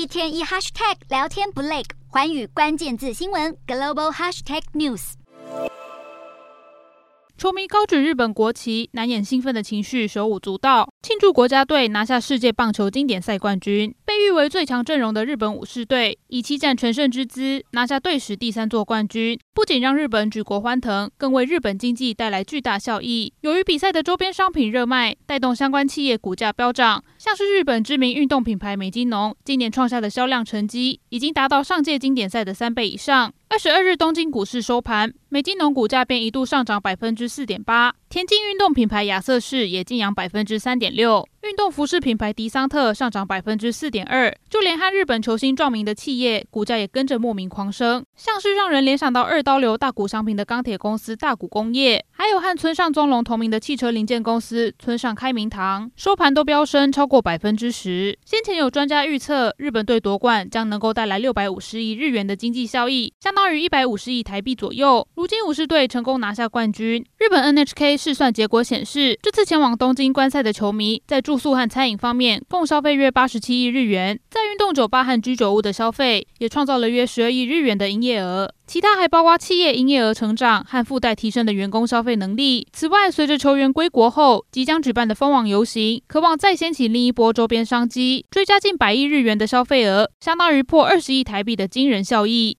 一天一 hashtag 聊天不累，环宇关键字新闻 global hashtag news。球迷高举日本国旗，难掩兴奋的情绪，手舞足蹈，庆祝国家队拿下世界棒球经典赛冠军。被誉为最强阵容的日本武士队，以七战全胜之姿拿下队史第三座冠军，不仅让日本举国欢腾，更为日本经济带来巨大效益。由于比赛的周边商品热卖，带动相关企业股价飙涨，像是日本知名运动品牌美津浓，今年创下的销量成绩，已经达到上届经典赛的三倍以上。二十二日东京股市收盘，美津浓股价便一度上涨百分之四点八，田径运动品牌亚瑟士也劲扬百分之三点六。运动服饰品牌迪桑特上涨百分之四点二，就连和日本球星撞名的企业股价也跟着莫名狂升，像是让人联想到二刀流大谷商品的钢铁公司大谷工业，还有和村上宗隆同名的汽车零件公司村上开明堂，收盘都飙升超过百分之十。先前有专家预测，日本队夺冠将能够带来六百五十亿日元的经济效益，相当于一百五十亿台币左右。如今武士队成功拿下冠军，日本 NHK 试算结果显示，这次前往东京观赛的球迷在住宿和餐饮方面共消费约八十七亿日元，在运动酒吧和居酒屋的消费也创造了约十二亿日元的营业额。其他还包括企业营业额成长和附带提升的员工消费能力。此外，随着球员归国后即将举办的封网游行，渴望再掀起另一波周边商机，追加近百亿日元的消费额，相当于破二十亿台币的惊人效益。